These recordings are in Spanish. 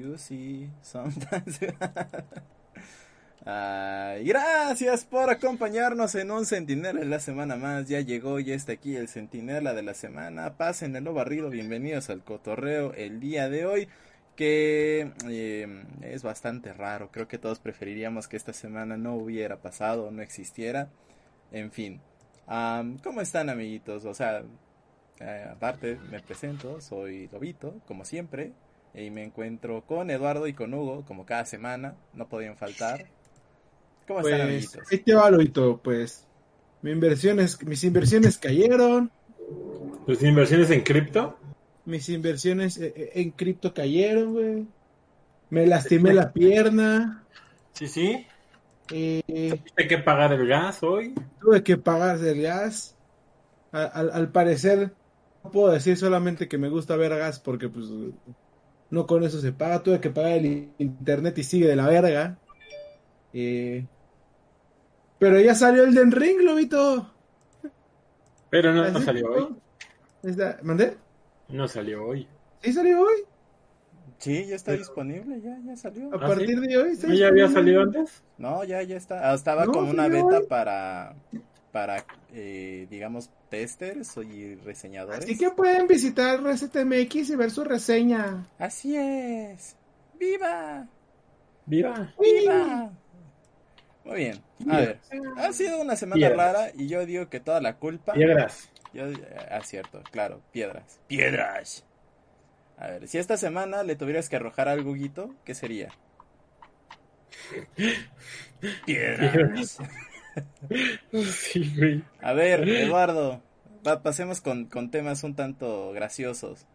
you see sometimes? gracias por acompañarnos en un Centinela la semana más. Ya llegó, ya está aquí el Centinela de la semana. Pasen el barrido, bienvenidos al cotorreo el día de hoy. Que eh, es bastante raro. Creo que todos preferiríamos que esta semana no hubiera pasado, no existiera. En fin, ¿cómo están, amiguitos? O sea, eh, aparte, me presento, soy Lobito, como siempre. Y me encuentro con Eduardo y con Hugo, como cada semana. No podían faltar. ¿Cómo están, pues, amiguitos? Este va, Lobito, pues. Mis inversiones, mis inversiones cayeron. ¿Tus inversiones en cripto? Mis inversiones eh, eh, en cripto cayeron, güey. Me lastimé la pierna. Sí, sí. Eh, ¿Tuviste que pagar el gas hoy? Tuve que pagar el gas. al, parecer, no puedo decir solamente que me gusta ver gas porque pues no con eso se paga. Tuve que pagar el internet y sigue de la verga. Eh, pero ya salió el Den Ring, Lobito. Pero no, no salió hoy. ¿Mandé? No salió hoy. ¿Sí salió hoy? Sí, ya está disponible, ya, ya salió. ¿A ¿Ah, partir de hoy? ¿Ya había salido antes? No, ya, ya está. Ah, estaba como una beta para, para eh, digamos, testers y reseñadores. Así que pueden visitar ResetMX y ver su reseña. Así es. ¡Viva! ¡Viva! ¡Viva! Muy bien. A ver, ha sido una semana rara y yo digo que toda la culpa. Piedras. Yo, ah, cierto, claro, piedras. Piedras. A ver, si esta semana le tuvieras que arrojar algo, Guito, ¿qué sería? Piedras. Sí, A ver, Eduardo, pasemos con, con, temas un tanto graciosos.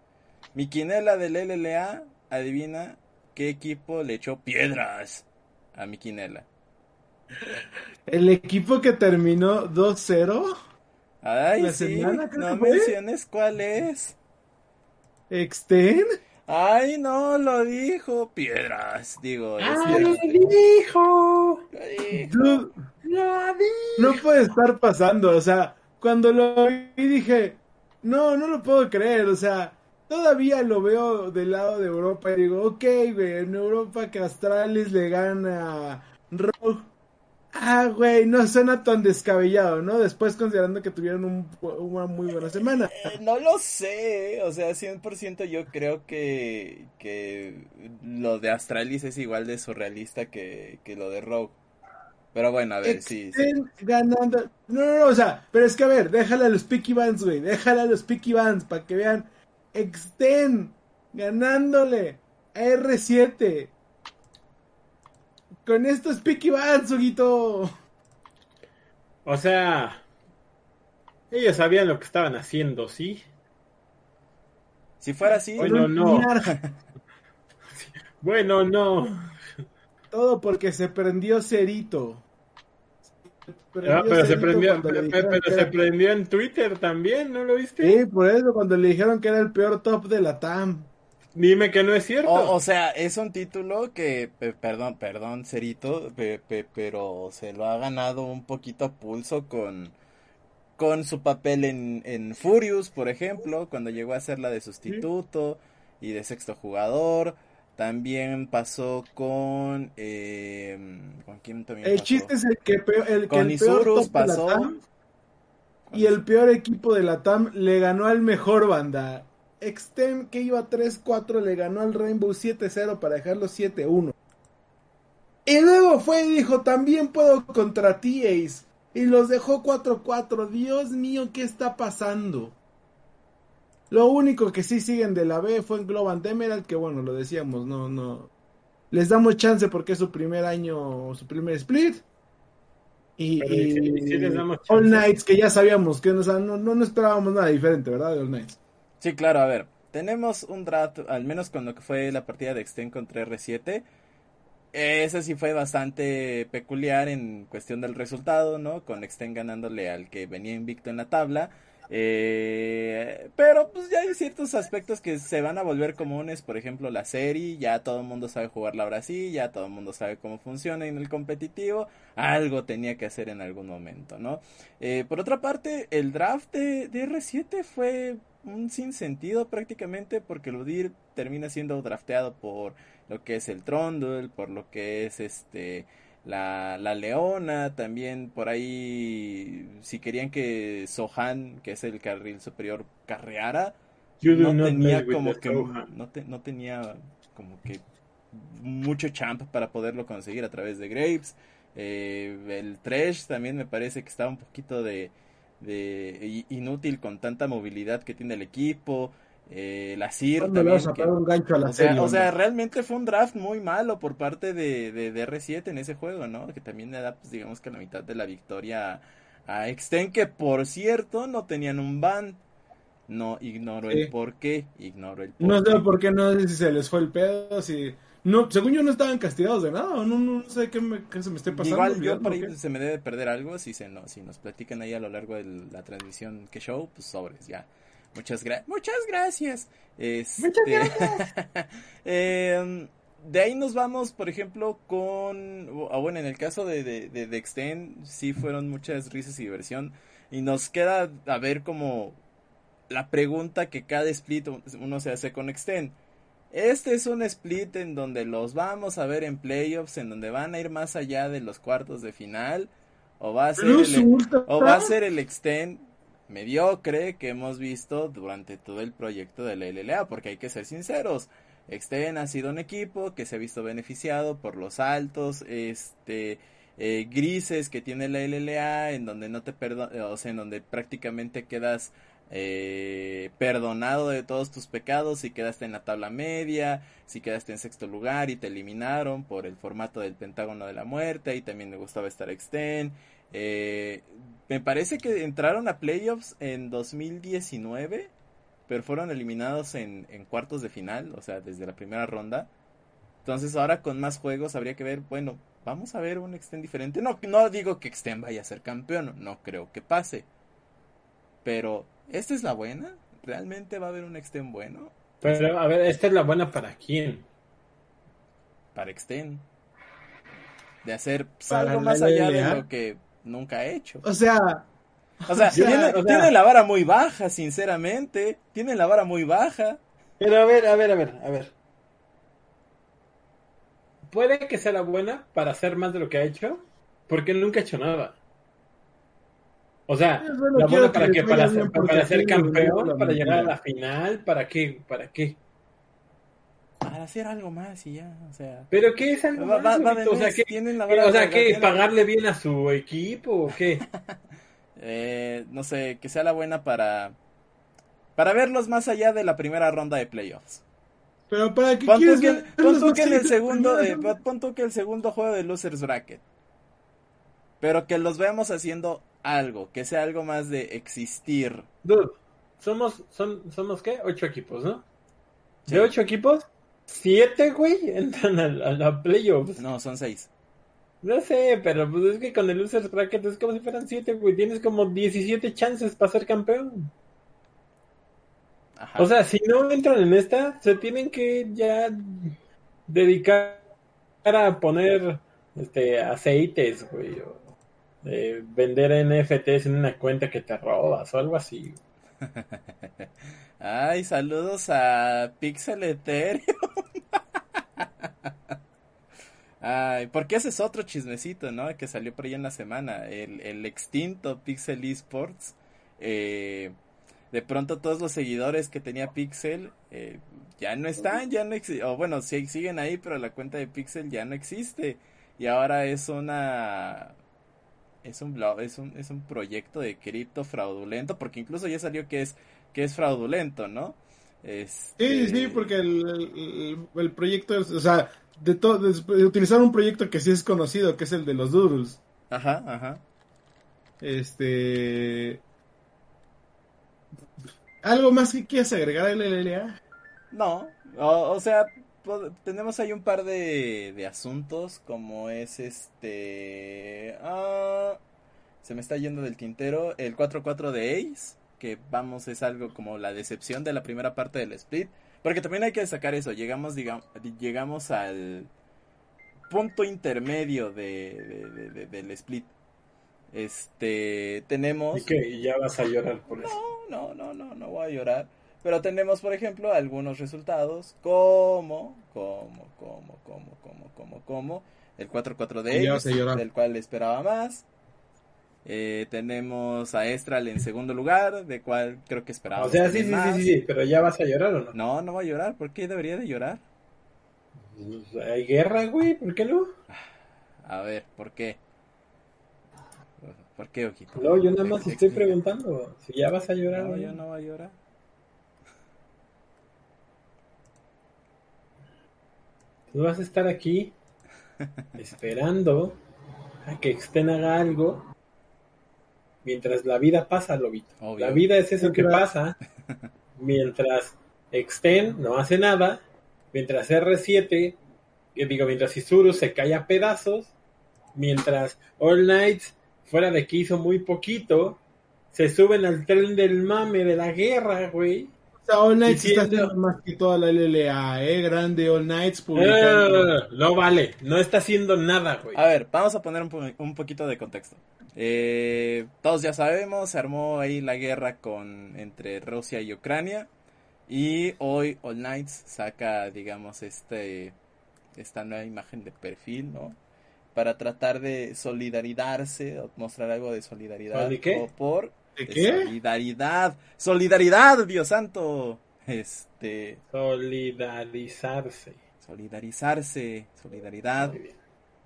Mi quinela del LLA, adivina qué equipo le echó piedras a mi quinela. El equipo que terminó 2-0. Ay, sí, no menciones cuál es. ¿Exten? Ay, no, lo dijo. Piedras, digo. Ay, lo dijo. Lo dijo. No puede estar pasando, o sea, cuando lo vi dije, no, no lo puedo creer, o sea, todavía lo veo del lado de Europa y digo, ok, güey, en Europa que Astralis le gana a Rogue Ah, güey, no suena tan descabellado, ¿no? Después considerando que tuvieron un, una muy buena semana. Eh, no lo sé, o sea, 100% yo creo que, que lo de Astralis es igual de surrealista que, que lo de Rogue. Pero bueno, a ver, sí, ganando. No, no, no, o sea, pero es que a ver, déjale a los Picky Bands, güey. Déjale a los Picky Bands para que vean. Exten ganándole a R7 con estos Picky Bands, Huguito. O sea, ellos sabían lo que estaban haciendo, ¿sí? Si fuera así. Bueno, no. bueno, no. Todo porque se prendió Cerito. Ah, pero, se prendió, pero, se prendió en Twitter también, ¿no lo viste? Sí, por eso cuando le dijeron que era el peor top de la TAM. Dime que no es cierto. O, sea, es un título que, perdón, perdón, Cerito, pero se lo ha ganado un poquito a pulso con, con su papel en, en Furious, por ejemplo, cuando llegó a ser la de sustituto y de sexto jugador. También pasó con. Eh, ¿Con quién también? El chiste es el que, peor, el, que el peor pasó. y el peor equipo de la TAM le ganó al mejor banda. Extem que iba 3-4 le ganó al Rainbow 7-0 para dejarlo 7-1. Y luego fue y dijo, también puedo contra ti, Ace. Y los dejó 4-4. Dios mío, ¿qué está pasando? Lo único que sí siguen de la B fue en Global Emerald, que bueno, lo decíamos, no, no. Les damos chance porque es su primer año, su primer split. Y, All Knights, que ya sabíamos que no, no, no esperábamos nada diferente, ¿verdad? De All Knights. Sí, claro, a ver. Tenemos un draft, al menos con lo que fue la partida de Extend contra R7. Ese sí fue bastante peculiar en cuestión del resultado, ¿no? Con Extend ganándole al que venía invicto en la tabla. Eh, pero pues ya hay ciertos aspectos que se van a volver comunes, por ejemplo la serie, ya todo el mundo sabe jugarla ahora sí, ya todo el mundo sabe cómo funciona en el competitivo, algo tenía que hacer en algún momento, ¿no? Eh, por otra parte, el draft de, de R7 fue un sinsentido prácticamente porque Ludir termina siendo drafteado por lo que es el Trondle, por lo que es este la, la Leona, también por ahí si querían que Sohan, que es el carril superior, carreara, no tenía como que no, no tenía como que mucho champ para poderlo conseguir a través de Graves. Eh, el Tresh también me parece que estaba un poquito de, de inútil con tanta movilidad que tiene el equipo. Eh, la CIR también. o, sea, realmente fue un draft muy malo por parte de, de, R7 en ese juego, ¿no? Que también le da, pues, digamos que la mitad de la victoria a Exten, que por cierto no tenían un ban. No ignoro el por qué, ignoro el por No sé por qué, no sé si se les fue el pedo, si... No, según yo no estaban castigados de nada, no, no, sé qué, se me esté pasando. Igual yo por ahí se me debe perder algo, si, se, no, si nos platican ahí a lo largo de la transmisión que show, pues sobres, ya. Muchas, gracias muchas gracias. Este... Muchas gracias. Em, de ahí nos vamos, por ejemplo, con... Ah, bueno, en el caso de, de, de, de Extend, sí fueron muchas risas y diversión. Y nos queda a ver como la pregunta que cada split uno se hace con Extend. Este es un split en donde los vamos a ver en playoffs, en donde van a ir más allá de los cuartos de final. O va a ser, el, o va a ser el Extend mediocre que hemos visto durante todo el proyecto de la LLA, porque hay que ser sinceros. Extend ha sido un equipo que se ha visto beneficiado por los altos, este, eh, grises que tiene la LLA, en donde no te o sea, en donde prácticamente quedas eh, perdonado de todos tus pecados si quedaste en la tabla media, si quedaste en sexto lugar y te eliminaron por el formato del Pentágono de la Muerte y también me gustaba estar extend. Eh, me parece que entraron a playoffs en 2019, pero fueron eliminados en, en cuartos de final, o sea, desde la primera ronda. Entonces ahora con más juegos habría que ver, bueno, vamos a ver un extend diferente. No, no digo que extend vaya a ser campeón, no creo que pase. Pero ¿Esta es la buena? ¿Realmente va a haber un extend bueno? Pero, a ver, ¿esta es la buena para quién? Para extend. De hacer pues, algo más allá de lo que nunca ha hecho. O sea... O sea, tiene, la vara muy baja, sinceramente. Tiene la vara muy baja. Pero a ver, a ver, a ver, a ver. Puede que sea la buena para hacer más de lo que ha hecho, porque nunca ha hecho nada. O sea, la buena para qué, para, ser, para ser campeón, para llegar a la final, ¿para qué? ¿Para qué? Para hacer algo más y ya, o sea. ¿Pero qué es algo más? o sea, ¿qué, o sea, ¿qué? ¿Pagarle bien a su equipo o qué? eh, no sé, que sea la buena para... Para verlos más allá de la primera ronda de playoffs. Pero para qué pon que, pon tú que en el segundo, eh, pon tú que el segundo juego de Losers Bracket. Pero que los veamos haciendo algo, que sea algo más de existir. Dude, somos, son, somos qué? Ocho equipos, ¿no? De ocho equipos, siete, güey, entran a, la playoffs. No, son seis. No sé, pero pues es que con el Losers Bracket es como si fueran siete, güey. Tienes como 17 chances para ser campeón. Ajá. O sea, si no entran en esta, se tienen que ya dedicar a poner este aceites, güey. O vender NFTs en una cuenta que te robas o algo así. Ay, saludos a Pixel Ethereum. Ay, porque ese es otro chismecito, ¿no? Que salió por ahí en la semana. El, extinto Pixel Esports. Eh, de pronto todos los seguidores que tenía Pixel eh, ya no están, ya no existen. O bueno, sí, siguen ahí, pero la cuenta de Pixel ya no existe. Y ahora es una es un blog, es un, es un proyecto de cripto fraudulento, porque incluso ya salió que es, que es fraudulento, ¿no? Este... Sí, sí, porque el, el, proyecto, o sea, de, todo, de, utilizar un proyecto que sí es conocido, que es el de los doodles. Ajá, ajá. Este... ¿Algo más que quieras agregar al LLA? No, o sea, tenemos ahí un par de, de asuntos, como es este... Ah, se me está yendo del tintero, el 4-4 de Ace, que vamos, es algo como la decepción de la primera parte del split, porque también hay que sacar eso, llegamos, digamos, llegamos al punto intermedio de, del split. Este, tenemos... ¿Y que ya vas a llorar por eso? No, no, no, no, no voy a llorar Pero tenemos, por ejemplo, algunos resultados como, como, como, como, como, como, como, el 4-4 de ellos, del cual esperaba más. Eh, tenemos a Estral en segundo lugar, de cual creo que esperaba. O sea, sí, sí, sí, sí, pero ya vas a llorar o no? No, no va a llorar. ¿Por qué debería de llorar? Pues, hay guerra, güey, ¿por qué no? A ver, ¿por qué? ¿Por qué, Ojito? No, yo nada más estoy preguntando si ya vas a llorar. No, yo no voy a llorar. Tú vas a estar aquí esperando a que Exten haga algo mientras la vida pasa, Lobito. La vida es eso que pasa mientras Exten no hace nada, mientras R7, digo, mientras Isuru se cae a pedazos, mientras All Knights, fuera de que hizo muy poquito, se suben al tren del mame de la guerra, güey sea, All Knights está haciendo más que toda la LLA, ¿eh? Grande All Knights publicando. no vale, no está haciendo nada, güey. A ver, vamos a poner un, poquito de contexto. Eh, todos ya sabemos, se armó ahí la guerra con entre Rusia y Ucrania. Y hoy All Knights saca, digamos, este esta nueva imagen de perfil, ¿no? Para tratar de solidarizarse, o mostrar algo de solidaridad. qué? por Solidaridad. Solidaridad, Dios santo. Este. Solidarizarse. Solidarizarse. Solidaridad.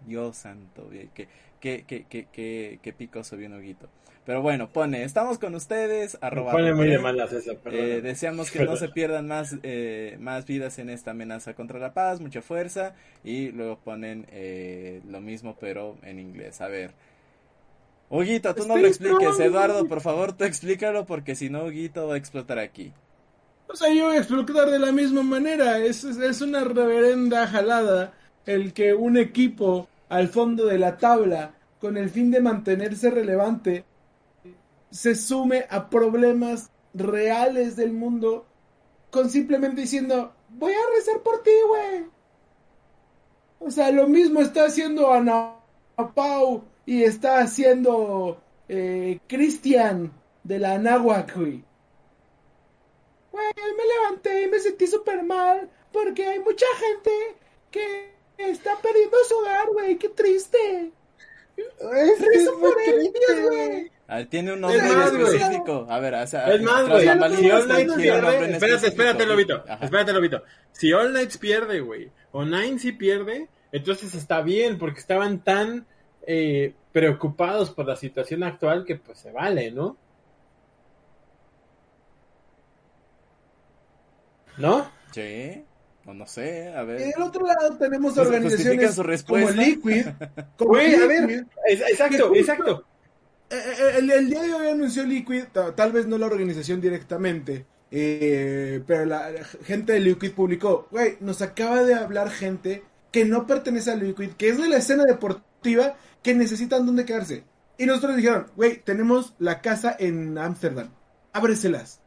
Dios santo. Que, que, que, que, que, picoso bien hoguito. Pero bueno, pone, estamos con ustedes, arroba. Pone muy de malas esa, eh, deseamos que no se pierdan más, eh, más vidas en esta amenaza contra la paz, mucha fuerza. Y luego ponen eh, lo mismo, pero en inglés. A ver, Huguito, tú no lo expliques, Eduardo, por favor, tú explícalo porque si no, Huguito va a explotar aquí. O sea, yo voy a explotar de la misma manera. Es, es una reverenda jalada el que un equipo al fondo de la tabla, con el fin de mantenerse relevante, se sume a problemas reales del mundo con simplemente diciendo, voy a rezar por ti, güey. O sea, lo mismo está haciendo Ana Pau y está haciendo eh, Cristian de la Anáhuac, güey. me levanté y me sentí súper mal porque hay mucha gente que está perdiendo su hogar, güey. Qué triste. Es, es por ellos, güey. A ver, tiene un nombre específico. A ver, o sea, es más, güey. Si All Knights pierde, espérate, espérate, Lobito. Espérate, Lobito. Si All Knights pierde, güey, o Nine sí pierde, entonces está bien, porque estaban tan eh, preocupados por la situación actual que pues se vale, ¿no? ¿No? Sí. O no sé, a ver. En el otro lado tenemos organizaciones como Liquid. Como a ver, exacto, exacto. Eh, eh, el, día de hoy anunció Liquid, tal vez no la organización directamente, pero la gente de Liquid publicó, güey, nos acaba de hablar gente que no pertenece a Liquid, que es de la escena deportiva que necesitan dónde quedarse. Y nosotros dijeron, güey, tenemos la casa en Ámsterdam, ábreselas.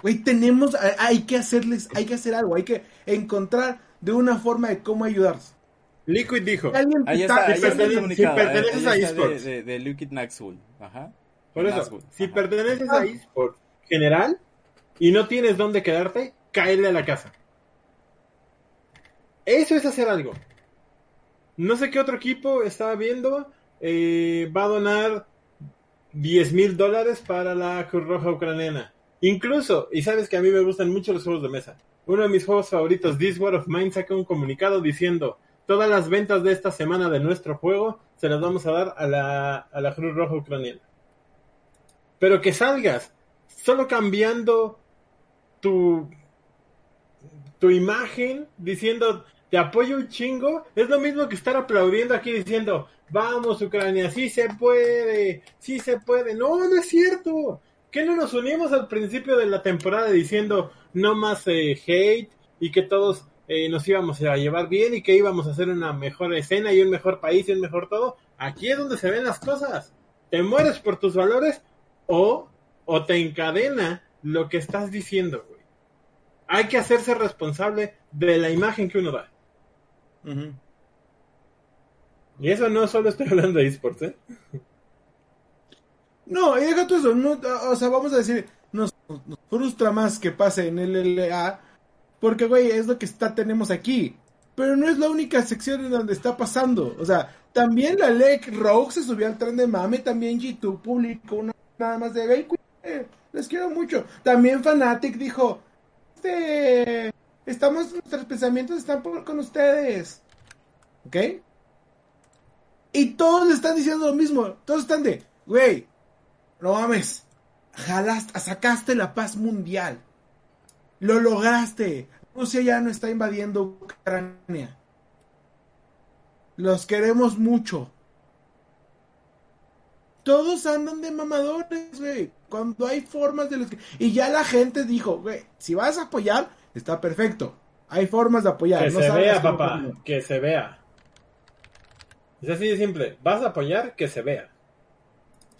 Güey, tenemos, hay que hacerles, hay que hacer algo, hay que encontrar de una forma de cómo ayudarse. Liquid dijo, ahí está, si, perteneces a eSports. De, Liquid Naxul, ajá. Por eso, si perteneces a eSports general y no tienes dónde quedarte, cáele a la casa. Eso es hacer algo. No sé qué otro equipo estaba viendo. Eh, va a donar 10 mil dólares para la Cruz Roja Ucraniana. Incluso, y sabes que a mí me gustan mucho los juegos de mesa. Uno de mis juegos favoritos, This War of Mine, saca un comunicado diciendo: Todas las ventas de esta semana de nuestro juego se las vamos a dar a la, a la Cruz Roja Ucraniana. Pero que salgas solo cambiando tu, tu imagen diciendo te apoyo un chingo, es lo mismo que estar aplaudiendo aquí diciendo, vamos Ucrania, sí se puede, sí se puede. No, no es cierto. ¿Qué no nos unimos al principio de la temporada diciendo no más eh, hate y que todos eh, nos íbamos a llevar bien y que íbamos a hacer una mejor escena y un mejor país y un mejor todo? Aquí es donde se ven las cosas. Te mueres por tus valores o, o te encadena lo que estás diciendo, güey. Hay que hacerse responsable de la imagen que uno da. Y eso no solo estoy hablando de esports, ¿eh? No, y deja tú eso, o sea, vamos a decir, nos, frustra más que pase en el LLA, porque, güey, es lo que está, tenemos aquí. Pero no es la única sección en donde está pasando. O sea, también la LEC Rogue se subió al tren de mame, también YouTube publicó una nada más de, güey, les quiero mucho. También Fanatic dijo, este, estamos, nuestros pensamientos están con ustedes. ¿Ok? Y todos le están diciendo lo mismo. Todos están de, güey, no mames, jalaste, sacaste la paz mundial. Lo lograste. Rusia ya no está invadiendo Ucrania. Los queremos mucho. Todos andan de mamadores, güey. Cuando hay formas de los que... Y ya la gente dijo, güey, si vas a apoyar, está perfecto. Hay formas de apoyar. Que se vea, papá. Que se vea. Es así de simple. Vas a apoyar, que se vea.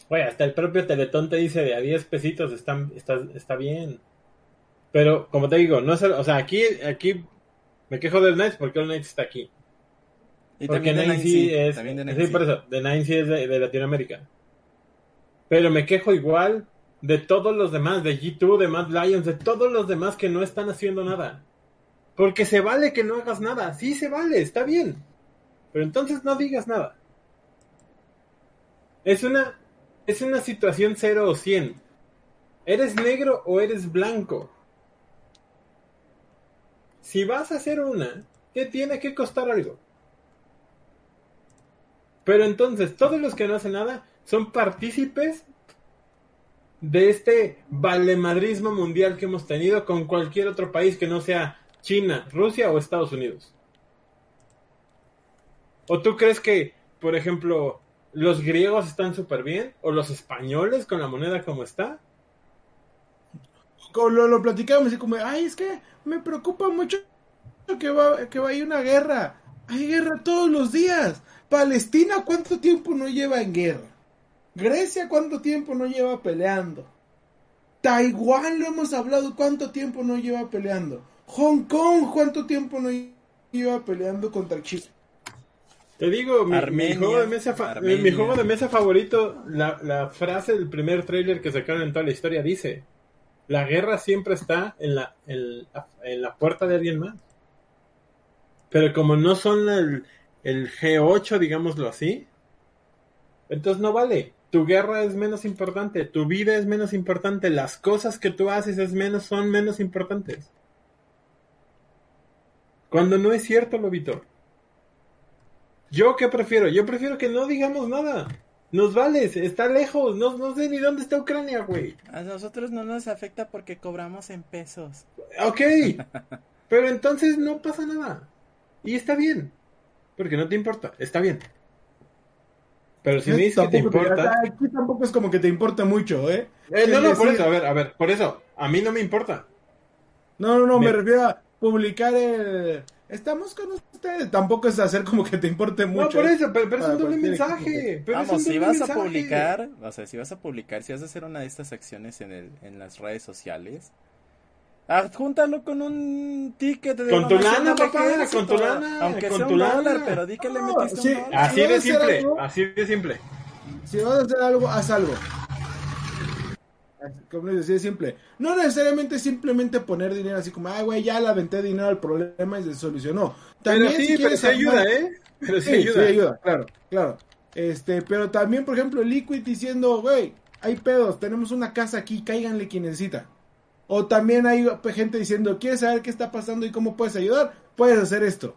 Güey, hasta el propio Teletón te dice de a 10 pesitos está, está, bien. Pero, como te digo, no es o sea, aquí, aquí me quejo del Knights porque el Knights está aquí. Y porque Knights sí es, sí, por eso, The Knights sí es de, Latinoamérica. Pero me quejo igual de todos los demás, de G2, de Mad Lions, de todos los demás que no están haciendo nada. Porque se vale que no hagas nada, sí se vale, está bien. Pero entonces no digas nada. Es una es una situación 0 o 100. ¿Eres negro o eres blanco? Si vas a hacer una, te tiene que costar algo. Pero entonces, todos los que no hacen nada son partícipes de este valemadrismo mundial que hemos tenido con cualquier otro país que no sea China, Rusia o Estados Unidos. ¿O tú crees que, por ejemplo, los griegos están súper bien, o los españoles con la moneda como está. Lo, lo platicamos y como, ay, es que me preocupa mucho que va, que vaya una guerra. Hay guerra todos los días. Palestina, ¿cuánto tiempo no lleva en guerra? Grecia, ¿cuánto tiempo no lleva peleando? Taiwán, lo hemos hablado, ¿cuánto tiempo no lleva peleando? Hong Kong, ¿cuánto tiempo no lleva peleando contra Chile? Te digo, mi, juego, de mesa mi juego de mesa favorito, la, la frase del primer trailer que sacaron en toda la historia dice, la guerra siempre está en la, en, la puerta de alguien más. Pero como no son el, el G8, digámoslo así, entonces no vale. Tu guerra es menos importante, tu vida es menos importante, las cosas que tú haces es menos, son menos importantes. Cuando no es cierto, Lobito. ¿Yo qué prefiero? Yo prefiero que no digamos nada. Nos vale, está lejos, no, no sé ni dónde está Ucrania, güey. A nosotros no nos afecta porque cobramos en pesos. Ok, pero entonces no pasa nada. Y está bien, porque no te importa, está bien. Pero si me dices que te importa... Aquí tampoco es como que te importa mucho, ¿eh? eh no, no, por eso, a ver, a ver, por eso, a mí no me importa. No, no, no, me refiero a publicar el estamos con ustedes. Tampoco es hacer como que te importe mucho. No, por eso, pero, es un doble mensaje. Vamos, si vas a publicar, o sea, si vas a publicar, si vas a hacer una de estas acciones en, el, en las redes sociales, adjúntalo con un ticket de Con tu lana, papá, con tu lana. Aunque con sea tu un dólar, pero di que le metiste un Así de simple, así de simple. Si vas a hacer algo, haz algo como les decía, simple. No necesariamente simplemente poner dinero así como, ay, güey, ya le aventé dinero al problema y se solucionó. También, pero sí, pero sí ayuda, ¿eh? Pero sí, ayuda. Sí ayuda, claro, claro. Este, pero también, por ejemplo, Liquid diciendo, güey, hay pedos, tenemos una casa aquí, cáiganle quien necesita. O también hay gente diciendo, ¿quieres saber qué está pasando y cómo puedes ayudar? Puedes hacer esto.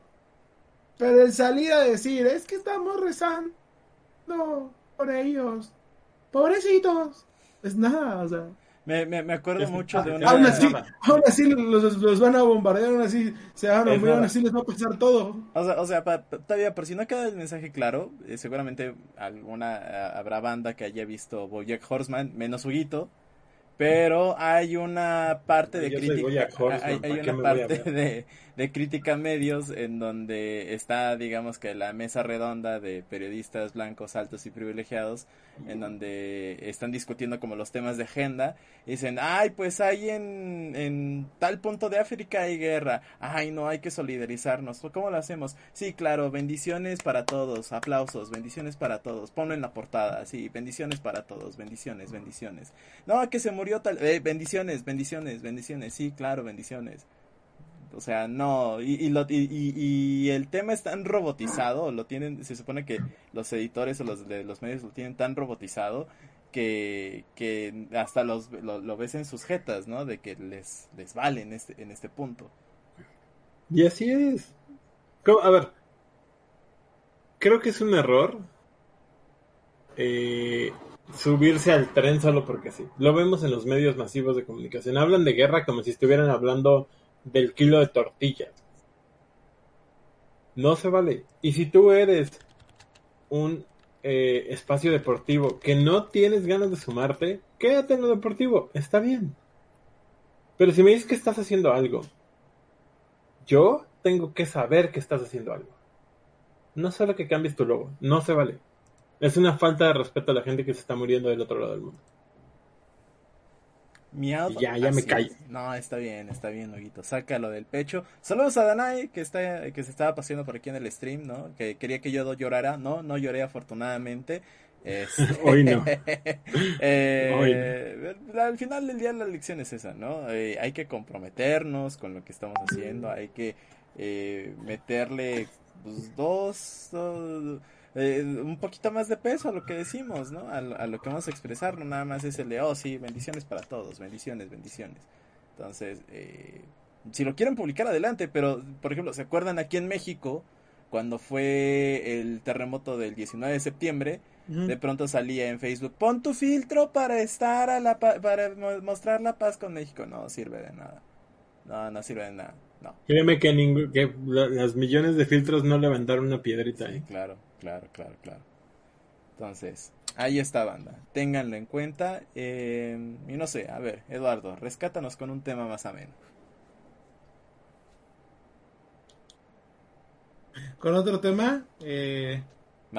Pero el salir a decir, es que estamos rezando por ellos. Pobrecitos es nada, o sea. Me, me, me acuerdo mucho de una. Aún así, aún así los, los, van a bombardear, aún así se van a morir, aún así les va a pasar todo. O sea, o sea todavía, por si no queda el mensaje claro, eh, seguramente alguna eh, habrá banda que haya visto Bojack Horseman, menos Huguito, pero hay una parte de crítica. Hay, hay una parte de, de crítica medios en donde está, digamos que la mesa redonda de periodistas blancos altos y privilegiados, en donde están discutiendo como los temas de agenda, y dicen, ay, pues hay en, en tal punto de África hay guerra, ay, no, hay que solidarizarnos, ¿cómo lo hacemos? Sí, claro, bendiciones para todos, aplausos, bendiciones para todos, ponlo en la portada, sí, bendiciones para todos, bendiciones, bendiciones. No, que se murió tal, eh, bendiciones, bendiciones, bendiciones, sí, claro, bendiciones. O sea, no, y, lo, y, el tema es tan robotizado, lo tienen, se supone que los editores o los de los medios lo tienen tan robotizado que, que hasta los, lo, ves en sus jetas, ¿no? De que les, les vale en este, en este punto. Y así es. A ver, creo que es un error eh, subirse al tren solo porque sí. Lo vemos en los medios masivos de comunicación. Hablan de guerra como si estuvieran hablando del kilo de tortillas. No se vale. Y si tú eres un eh, espacio deportivo que no tienes ganas de sumarte, quédate en lo deportivo. Está bien. Pero si me dices que estás haciendo algo, yo tengo que saber que estás haciendo algo. No solo que cambies tu logo. No se vale. Es una falta de respeto a la gente que se está muriendo del otro lado del mundo. Ya, ya me caí. No, está bien, está bien, Huguito. Sácalo del pecho. Saludos a Danai, que está, que se estaba paseando por aquí en el stream, ¿no? Que quería que yo llorara. No, no lloré afortunadamente. Hoy no. Eh, al final del día la lección es esa, ¿no? Eh, hay que comprometernos con lo que estamos haciendo, hay que eh, meterle pues, dos, dos eh, un poquito más de peso a lo que decimos, ¿no? A, lo que vamos a expresar, no nada más es el de, oh, sí, bendiciones para todos, bendiciones, bendiciones. Entonces, eh, si lo quieren publicar, adelante, pero, por ejemplo, ¿se acuerdan aquí en México, cuando fue el terremoto del 19 de septiembre? De pronto salía en Facebook, pon tu filtro para estar a la para mostrar la paz con México. No sirve de nada. No, no sirve de nada. No. Créeme que, que las millones de filtros no levantaron una piedrita. ¿eh? claro claro, claro, claro. Entonces, ahí está banda. Ténganlo en cuenta. Eh, y no sé, a ver, Eduardo, rescátanos con un tema más ameno. Con otro tema, eh,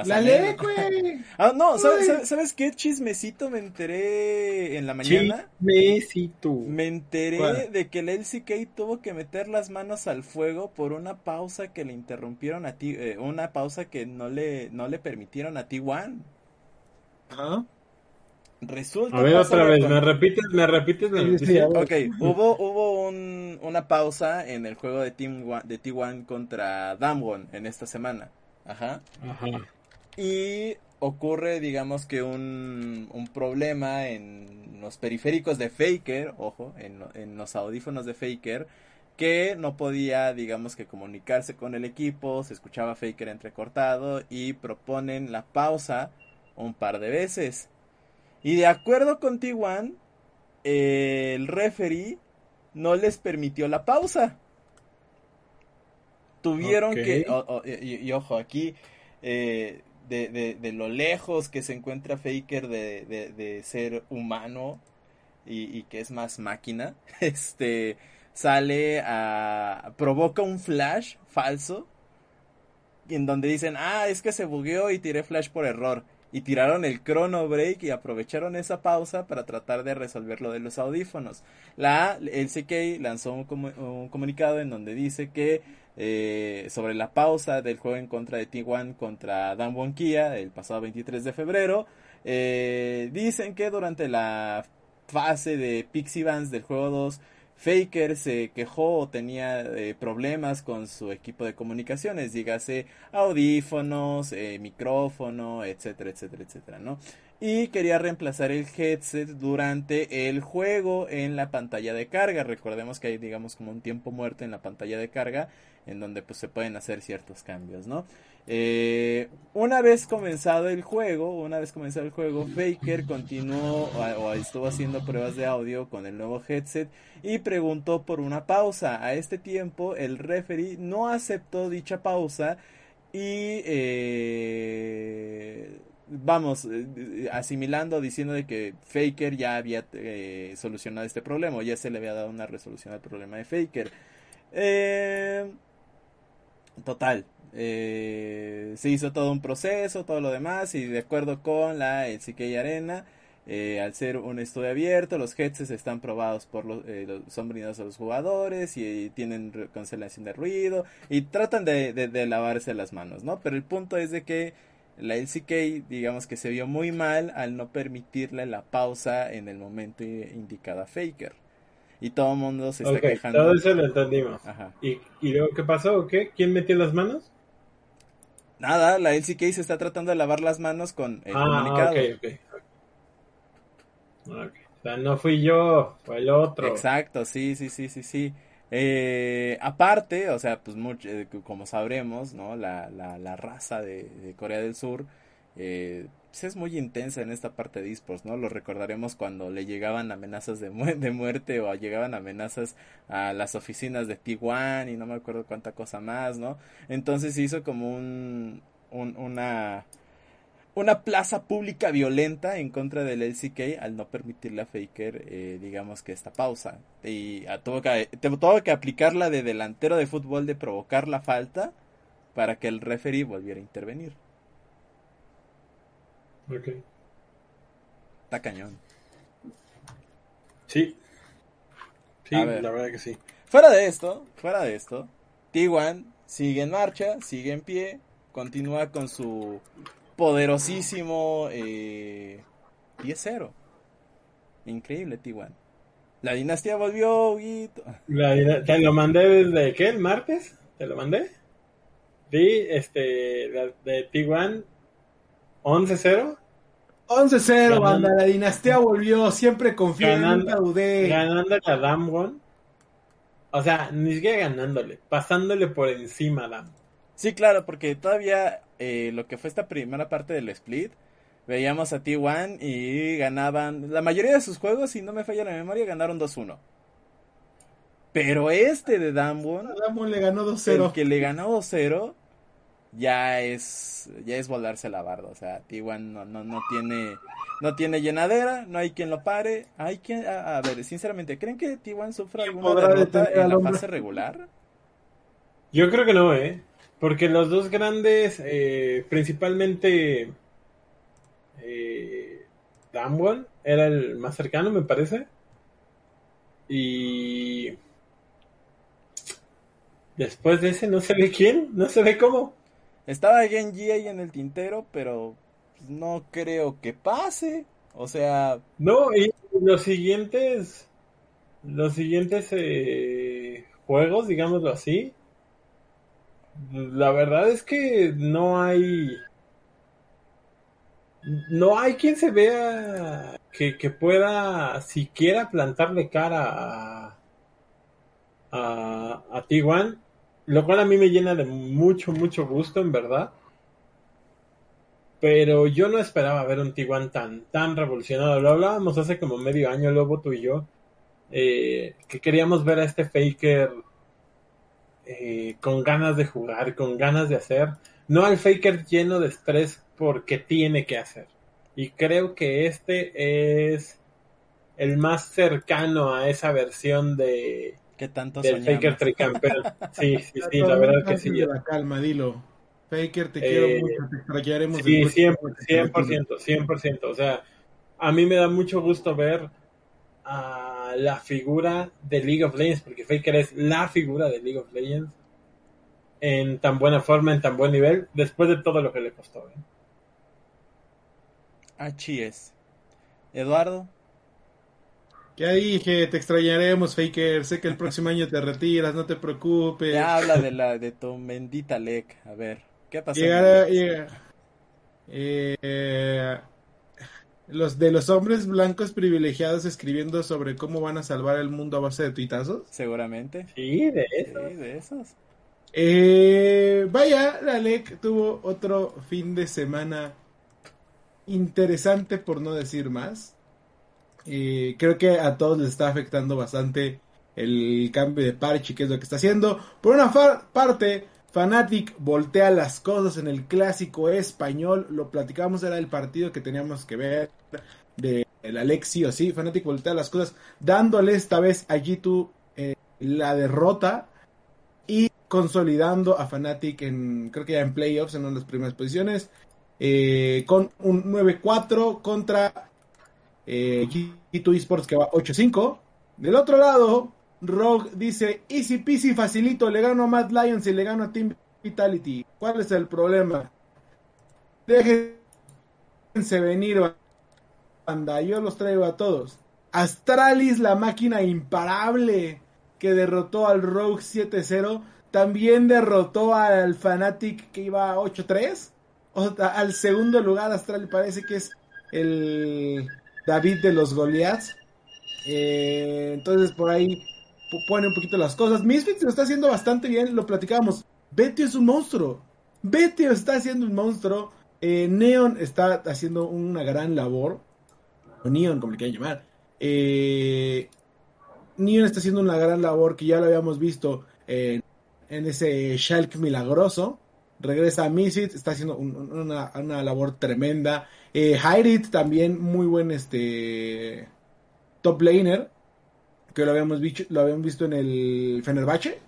la ley, güey. ah, no, ¿sabes, qué chismecito me enteré en la mañana? Chismecito. Me enteré de que el LCK tuvo que meter las manos al fuego por una pausa que le interrumpieron a ti, eh, una pausa que no le, no le permitieron a T1. Ajá. Resulta. A ver otra vez, me repites, me repites Ok, hubo, hubo un, una pausa en el juego de, Team de T1 contra Damwon en esta semana. Ajá. Ajá. Y ocurre, digamos que un, un problema en los periféricos de Faker, ojo, en, en los audífonos de Faker, que no podía, digamos que comunicarse con el equipo, se escuchaba Faker entrecortado y proponen la pausa un par de veces. Y de acuerdo con T1, el referee no les permitió la pausa. Tuvieron que, y, ojo, aquí eh, de, de, lo lejos que se encuentra Faker de, de ser humano y, que es más máquina, este sale a provoca un flash falso en donde dicen, "Ah, es que se bugueó y tiré flash por error." Y tiraron el chrono break y aprovecharon esa pausa para tratar de resolver lo de los audífonos. La LCK lanzó un, un comunicado en donde dice que eh, sobre la pausa del juego en contra de T1 contra Dan Wonkia el pasado 23 de febrero. Eh, dicen que durante la fase de Pixie del juego 2, Faker se quejó o tenía eh, problemas con su equipo de comunicaciones, dígase audífonos, micrófono, etcétera, etcétera, etcétera, ¿no? y quería reemplazar el headset durante el juego en la pantalla de carga. Recordemos que hay digamos como un tiempo muerto en la pantalla de carga en donde pues se pueden hacer ciertos cambios, ¿no? Eh, una vez comenzado el juego, una vez comenzado el juego, Faker continuó o, estuvo haciendo pruebas de audio con el nuevo headset y preguntó por una pausa. A este tiempo el referee no aceptó dicha pausa y eh, vamos, eh, asimilando, diciendo de que Faker ya había eh, solucionado este problema, ya se le había dado una resolución al problema de Faker. Eh, total, eh, se hizo todo un proceso, todo lo demás, y de acuerdo con la LCK Arena, eh, al ser un estudio abierto, los headsets están probados por los, eh, son brindados a los jugadores y, tienen cancelación de ruido y tratan de, de, lavarse las manos, ¿no? Pero el punto es de que la LCK, digamos que se vio muy mal al no permitirle la pausa en el momento indicado a Faker. Y todo el mundo se está quejando. Todo eso lo entendimos. ¿Y, ¿Y luego qué pasó o qué? ¿Quién metió las manos? Nada, la LCK se está tratando de lavar las manos con el ah, comunicado. Okay, O sea, no fui yo, fue el otro. Exacto, sí, sí, sí, sí, sí. Eh, aparte, o sea, pues mucho, eh, como sabremos, ¿no? La, la, la raza de, de, Corea del Sur eh, pues es muy intensa en esta parte de esports, ¿no? Lo recordaremos cuando le llegaban amenazas de, muerte o llegaban amenazas a las oficinas de Taiwán y no me acuerdo cuánta cosa más, ¿no? Entonces hizo como un, un una una plaza pública violenta en contra del LCK al no permitirle a Faker, eh, digamos que esta pausa. Y tuvo, que, tuvo que aplicar la de delantero de fútbol de provocar la falta para que el referee volviera a intervenir. Ok. Está cañón. Sí. Sí, la verdad que sí. Fuera de esto, fuera de esto, T1 sigue en marcha, sigue en pie, continúa con su poderosísimo eh, 10-0. Increíble, T1. La dinastía volvió, ¿Te lo mandé desde qué? ¿El martes? ¿Te lo mandé? Vi este de T1 11-0. 11-0, banda. La dinastía volvió. Siempre confío ganando, en Ganándole a Damwon. O sea, ni siquiera ganándole. Pasándole por encima a Damwon. Sí, claro, porque todavía eh, lo que fue esta primera parte del split, veíamos a T1 y ganaban, la mayoría de sus juegos, si no me falla la memoria, ganaron 2-1. Pero este de Damwon, Damwon le ganó 2-0. El que le ganó 2-0 ya es ya es volarse la barda, o sea, T1 no, no, no tiene no tiene llenadera, no hay quien lo pare, hay quien a, ver, sinceramente, ¿creen que T1 sufra alguna derrota en la fase regular? Yo creo que no, eh. Porque los dos grandes, eh, principalmente eh, Damwon era el más cercano, me parece. Y después de ese no se ve quién, no se ve cómo. Estaba Genji ahí en el tintero, pero no creo que pase. O sea. No, y los siguientes. Los siguientes eh, juegos, digámoslo así, la verdad es que no hay. No hay quien se vea que, pueda siquiera plantarle cara a, a, a T1, lo cual a mí me llena de mucho, mucho gusto, en verdad. Pero yo no esperaba ver un T1 tan, tan revolucionado. Lo hablábamos hace como medio año, Lobo, tú y yo, eh, que queríamos ver a este Faker eh, con ganas de jugar, con ganas de hacer, no al Faker lleno de estrés porque tiene que hacer. Y creo que este es el más cercano a esa versión de que tanto del Faker tricampeón. Sí, sí, sí, la verdad que sí. La calma, dilo. Faker, te quiero eh, mucho, te extrañaremos. Sí, 100%, 100%, 100%. O sea, a mí me da mucho gusto ver a la figura de League of Legends, porque Faker es la figura de League of Legends en tan buena forma, en tan buen nivel, después de todo lo que le costó. ¿eh? Así es. Eduardo. Ya dije, te extrañaremos, Faker. Sé que el próximo año te retiras, no te preocupes. Ya habla de la de tu bendita LEC. A ver, ¿qué pasó? Eh, los de los hombres blancos privilegiados escribiendo sobre cómo van a salvar el mundo a base de tuitazos. Seguramente. Sí, de esos. Sí, de esos. Eh, vaya, la LEC tuvo otro fin de semana interesante, por no decir más. Creo que a todos les está afectando bastante el cambio de parche, que es lo que está haciendo. Por una parte, Fanatic voltea las cosas en el clásico español. Lo platicamos, era el partido que teníamos que ver de el Alexio, sí. Fanatic voltea las cosas, dándole esta vez a G2 eh, la derrota. consolidando a Fnatic en, creo que ya en playoffs, en una de las primeras posiciones, eh, con un 9-4 contra eh, G2 Esports que va 8-5. Del otro lado, Rogue dice, easy peasy, facilito, le gano a Mad Lions y le gano a Team Vitality. ¿Cuál es el problema? Déjense venir, banda, yo los traigo a todos. Astralis, la máquina imparable que derrotó al Rogue 7-0, también derrotó al Fanatic que iba 8-3. al segundo lugar, Astralis parece que es el David de los Goliaths. Eh, entonces por ahí pone un poquito las cosas. Misfits lo está haciendo bastante bien, lo platicábamos. Betty es un monstruo. Betty está haciendo un monstruo. Eh, Neon está haciendo una gran labor. O Neon, como le quieran llamar. Eh, Neon está haciendo una gran labor que ya lo habíamos visto en ese Shulk milagroso. Regresa a Misfits, está haciendo una, labor tremenda. Eh, también muy buen este top laner que lo habíamos visto, lo habíamos visto en el Fenerbahce.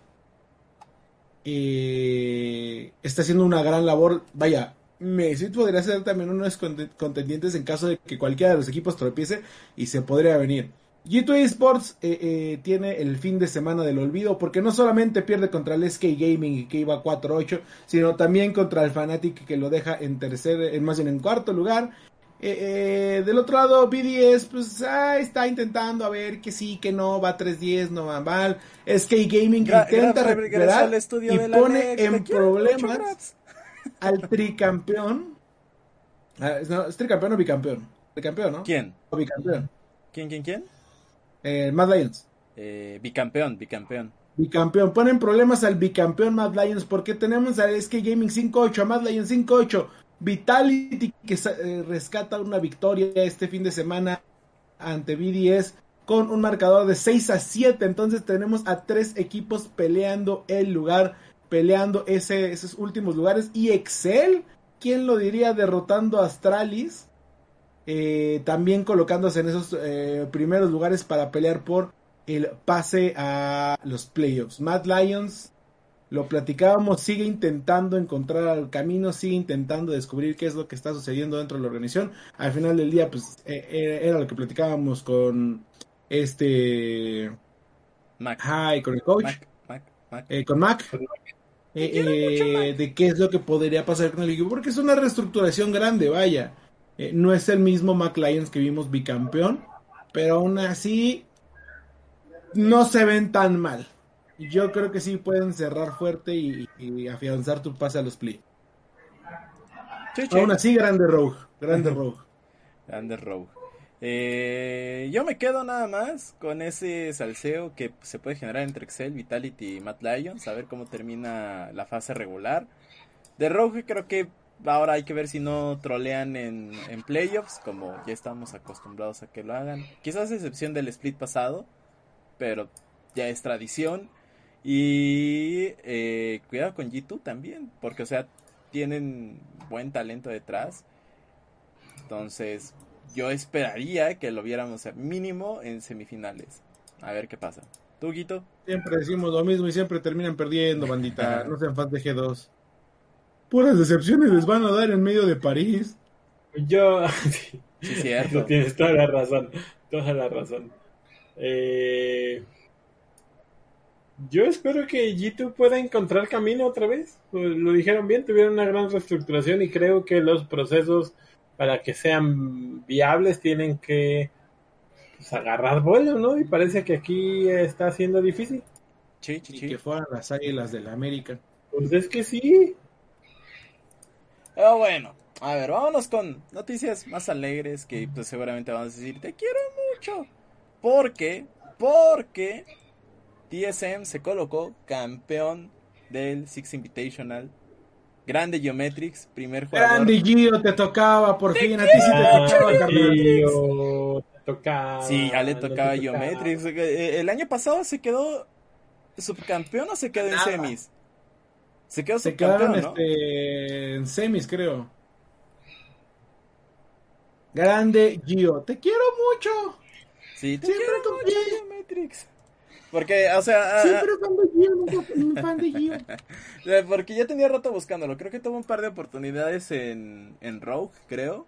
Eh, está haciendo una gran labor. Vaya, Messi podría ser también uno de los contendientes en caso de que cualquiera de los equipos tropiece y se podría venir. G2 Esports eh, eh, tiene el fin de semana del olvido porque no solamente pierde contra el SK Gaming que iba 4-8, sino también contra el Fnatic que lo deja en tercer, en más bien en cuarto lugar eh, eh, del otro lado, BDS, pues ah, está intentando a ver que sí, que no, va 3-10, no va mal. SK Gaming intenta recuperar y pone en problemas al tricampeón. Ah, ¿Es tricampeón o bicampeón? Tricampeón, ¿no? ¿Quién? ¿O bicampeón? ¿Quién, quién, quién? Eh, Mad Lions. Eh, bicampeón, bicampeón. Bicampeón. Ponen problemas al bicampeón Mad Lions porque tenemos a SK Gaming 5-8, a Mad Lions 5-8. Vitality que eh, rescata una victoria este fin de semana ante BDS con un marcador de 6 a 7. Entonces tenemos a tres equipos peleando el lugar, peleando ese, esos últimos lugares. Y Excel, ¿quién lo diría? Derrotando a Astralis. Eh, también colocándose en esos eh, primeros lugares para pelear por el pase a los playoffs. Mad Lions lo platicábamos, sigue intentando encontrar el camino, sigue intentando descubrir qué es lo que está sucediendo dentro de la organización. Al final del día, pues e, e, era lo que platicábamos con este Mac. Hi, con el coach, eh, con Mac, eh, eh, de qué es lo que podría pasar con el equipo, porque es una reestructuración grande, vaya. No es el mismo Mac Lions que vimos bicampeón, pero aún así no se ven tan mal yo creo que sí pueden cerrar fuerte y, afianzar tu pase a los play. Aún así, grande Rogue. Grande Rogue. grande Rogue. Eh, yo me quedo nada más con ese salseo que se puede generar entre Excel, Vitality y Matt Lions. A ver cómo termina la fase regular. De Rogue creo que ahora hay que ver si no trolean en, en playoffs, como ya estamos acostumbrados a que lo hagan. Quizás a excepción del split pasado, pero ya es tradición. Y eh, cuidado con G2 también, porque o sea, tienen buen talento detrás. Entonces, yo esperaría que lo viéramos mínimo en semifinales. A ver qué pasa. ¿Tú, Guito? Siempre decimos lo mismo y siempre terminan perdiendo, bandita. no sean fans de G2. Puras decepciones les van a dar en medio de París. Yo... sí, cierto. Tienes toda la razón. Toda la razón. Eh... Yo espero que G2 pueda encontrar camino otra vez. Lo dijeron bien, tuvieron una gran reestructuración y creo que los procesos para que sean viables tienen que pues, agarrar vuelo, ¿no? Y parece que aquí está siendo difícil. Sí, sí, Y que fueran las águilas de la América. Pues es que sí. Pero bueno, a ver, vámonos con noticias más alegres que pues, seguramente vamos a decir, te quiero mucho. Porque, porque TSM se colocó campeón del Six Invitational. Grande Geometrics, primer jugador. Grande Gio, te tocaba, por fin a ti sí te tocaba, Sí, ya le tocaba Geometrics. Eh, el año pasado se quedó subcampeón o se quedó en semis. Se quedó se este, en semis, creo. Grande Gio, te quiero mucho. Sí, te quiero mucho, Geometrics. Porque, o sea... Sí, pero fan de Gio, fan de Gio. Porque ya tenía rato buscándolo. Creo que tuvo un par de oportunidades en, en Rogue, creo.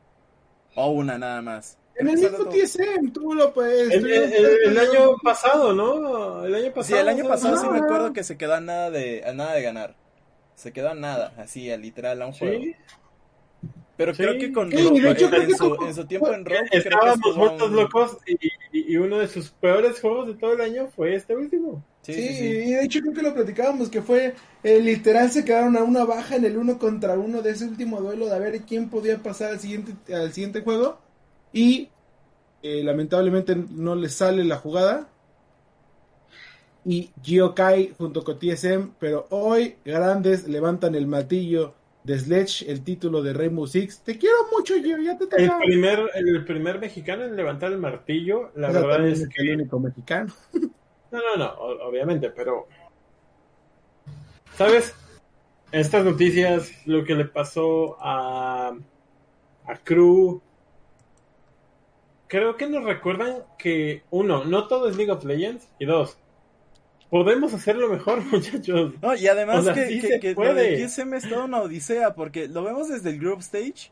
O una nada más. En el mismo TSM, tú lo puedes. El, el, año pasado, ¿no? El año pasado. Sí, el año pasado sí me acuerdo que se quedó a nada de, a nada de ganar. Se quedó a nada, así, a literal, a un juego. Pero creo que con en, su, tiempo en Rogue estábamos muertos locos y, uno de sus peores juegos de todo el año fue este último. Sí, y de hecho creo que lo platicábamos, que fue eh, literal se quedaron a una baja en el uno contra uno de ese último duelo de a ver quién podía pasar al siguiente, al siguiente juego y eh, lamentablemente no le sale la jugada y Giokai junto con TSM, pero hoy grandes levantan el matillo de Sledge el título de Rainbow Six. Te quiero mucho, Gio, ya te El primer, el primer mexicano en levantar el martillo, la verdad es que... El único mexicano. No, no, no, obviamente, pero... ¿Sabes? Estas noticias, lo que le pasó a, a Crew, creo que nos recuerdan que, uno, no todo es League of Legends, y dos, podemos hacerlo mejor, muchachos. No, y además que, que, que puede. es toda una odisea, porque lo vemos desde el group stage.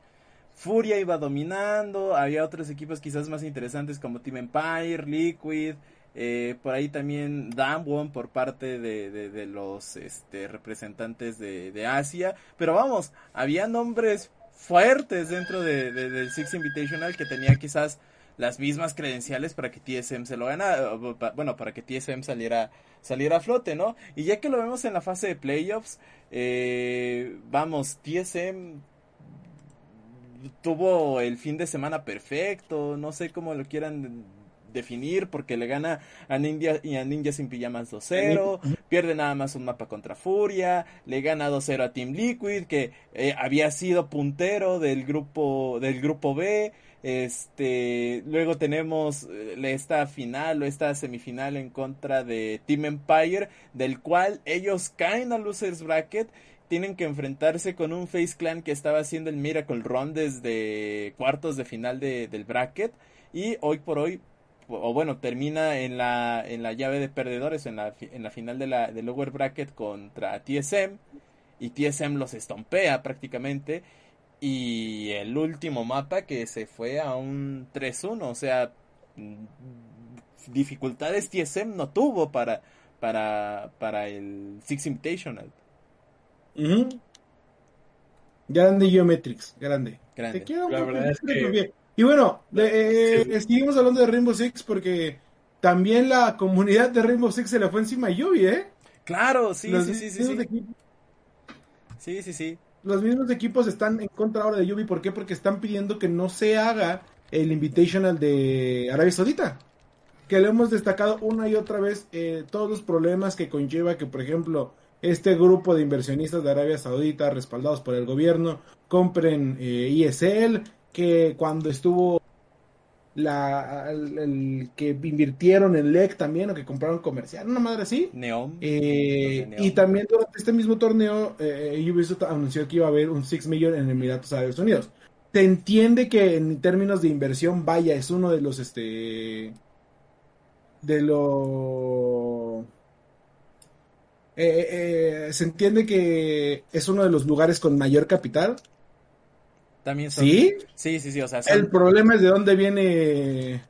Furia iba dominando, había otros equipos quizás más interesantes como Team Empire, Liquid, eh, por ahí también Damwon por parte de, de, los este, representantes de, de, Asia. Pero vamos, había nombres fuertes dentro de, del Six Invitational que tenía quizás las mismas credenciales para que TSM se lo ganara, bueno, para que TSM saliera, saliera a flote, ¿no? Y ya que lo vemos en la fase de playoffs, eh, vamos, TSM tuvo el fin de semana perfecto, no sé cómo lo quieran definir porque le gana a Ninja y a Ninja sin pijamas 2-0, pierde nada más un mapa contra Furia, le gana 2-0 a Team Liquid que eh, había sido puntero del grupo del grupo B, este, luego tenemos eh, esta final o esta semifinal en contra de Team Empire, del cual ellos caen a Losers Bracket. Tienen que enfrentarse con un Face Clan que estaba haciendo el Miracle Run desde cuartos de final del bracket. Y hoy por hoy, o bueno, termina en la, en la llave de perdedores, en la, en la final de la, del Lower Bracket contra TSM. Y TSM los estompea prácticamente y el último mapa que se fue a un 3-1, o sea, mm, dificultades TSM no tuvo para, para, para el Six Invitational. Grande Geometrix, grande. grande. Te quiero La verdad es que... Y bueno, eh, seguimos hablando de Rainbow Six porque también la comunidad de Rainbow Six se le fue encima a Yubi, ¿eh? Claro, sí, sí, sí, sí, sí. Sí, sí, sí los mismos equipos están en contra ahora de Yubi. ¿Por qué? Porque están pidiendo que no se haga el Invitational de Arabia Saudita. Que lo hemos destacado una y otra vez eh, todos los problemas que conlleva que, por ejemplo, este grupo de inversionistas de Arabia Saudita, respaldados por el gobierno, compren eh, ISL, que cuando estuvo la, el, que invirtieron en LEC también o que compraron comercial, una madre así. Neon. Eh, y también durante este mismo torneo, eh, Ubisoft anunció que iba a haber un 6 million en Emiratos Árabes Unidos. Se entiende que en términos de inversión, vaya, es uno de los, este, de lo... Eh, eh, se entiende que es uno de los lugares con mayor capital también ¿Sí? Sí, sí, sí, o sea... El problema es de dónde viene,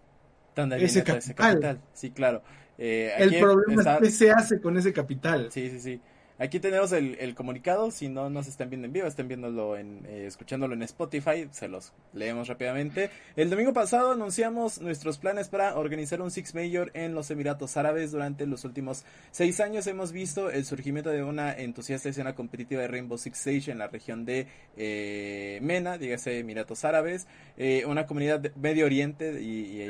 ¿Dónde ese, capital? Sí, claro. Eh, el problema es qué se hace con ese capital. Sí, sí, sí. Aquí tenemos el, comunicado, si no nos están viendo en vivo, estén viéndolo en, eh, escuchándolo en Spotify, se los leemos rápidamente. El domingo pasado anunciamos nuestros planes para organizar un Six Major en los Emiratos Árabes. Durante los últimos seis años hemos visto el surgimiento de una entusiasta escena competitiva de Rainbow Six Siege en la región de eh, Mena, dígase Emiratos Árabes, eh, una comunidad de Medio Oriente y,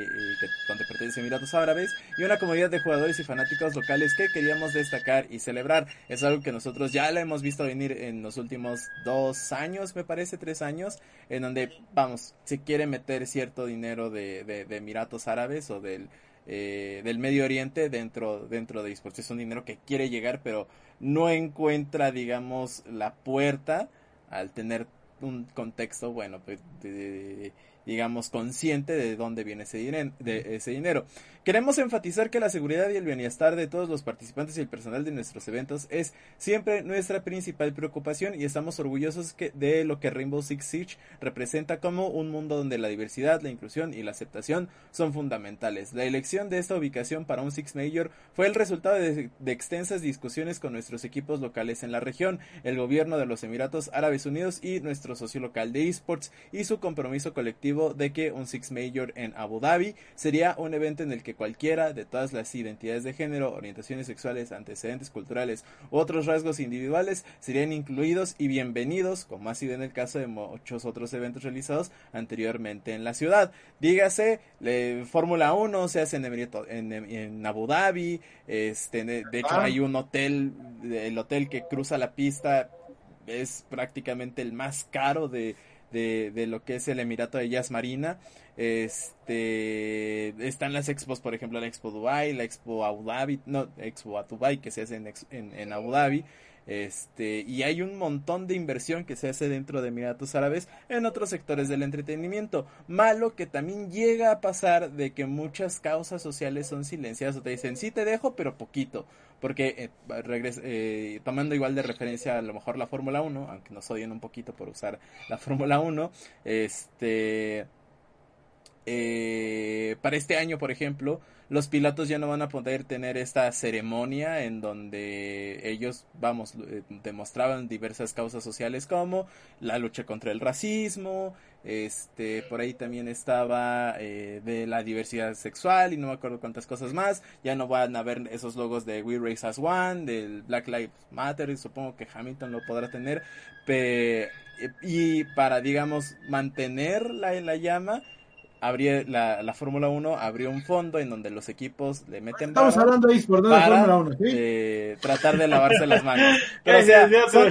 donde pertenece Emiratos Árabes, y una comunidad de jugadores y fanáticos locales que queríamos destacar y celebrar. Es algo que nosotros ya la hemos visto venir en los últimos dos años, me parece, tres años, en donde, vamos, se quiere meter cierto dinero de, de, Emiratos Árabes o del, eh, del Medio Oriente dentro, dentro de esports. Es un dinero que quiere llegar, pero no encuentra, digamos, la puerta al tener un contexto, bueno, pues, de, digamos, consciente de dónde viene ese, dinero, de ese dinero. Queremos enfatizar que la seguridad y el bienestar de todos los participantes y el personal de nuestros eventos es siempre nuestra principal preocupación y estamos orgullosos de lo que Rainbow Six Siege representa como un mundo donde la diversidad, la inclusión y la aceptación son fundamentales. La elección de esta ubicación para un Six Major fue el resultado de, de extensas discusiones con nuestros equipos locales en la región, el gobierno de los Emiratos Árabes Unidos y nuestro socio local de esports y su compromiso colectivo de que un Six Major en Abu Dhabi sería un evento en el que cualquiera de todas las identidades de género, orientaciones sexuales, antecedentes culturales u otros rasgos individuales serían incluidos y bienvenidos, como ha sido en el caso de muchos otros eventos realizados anteriormente en la ciudad. Dígase, Fórmula 1 se hace en, en, Abu Dhabi, este, de, hecho ah. hay un hotel, el hotel que cruza la pista es prácticamente el más caro de, de, lo que es el Emirato de Jazz Marina. Este, están las expos, por ejemplo, la Expo Dubai, la Expo Abu Dhabi, no, Expo a Dubai que se hace en, en, Abu Dhabi. Este, y hay un montón de inversión que se hace dentro de Emiratos Árabes en otros sectores del entretenimiento. Malo que también llega a pasar de que muchas causas sociales son silenciadas o te dicen, sí te dejo, pero poquito porque eh, eh, tomando igual de referencia a lo mejor la Fórmula 1, aunque nos odien un poquito por usar la Fórmula 1, este... Eh, para este año, por ejemplo, los pilotos ya no van a poder tener esta ceremonia en donde ellos, vamos, eh, demostraban diversas causas sociales como la lucha contra el racismo, este, por ahí también estaba eh, de la diversidad sexual y no me acuerdo cuántas cosas más. Ya no van a ver esos logos de We Race as One, del Black Lives Matter, y supongo que Hamilton lo podrá tener. y para, digamos, mantener la, la llama, abría la, la Fórmula 1 abrió un fondo en donde los equipos le meten Estamos hablando de Fórmula 1, ¿sí? Eh, tratar de lavarse las manos.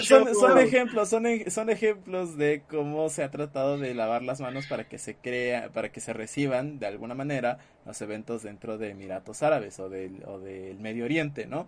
son, ejemplos, son, son ejemplos de cómo se ha tratado de lavar las manos para que se crea, para que se reciban de alguna manera los eventos dentro de Emiratos Árabes o del, o del Medio Oriente, ¿no?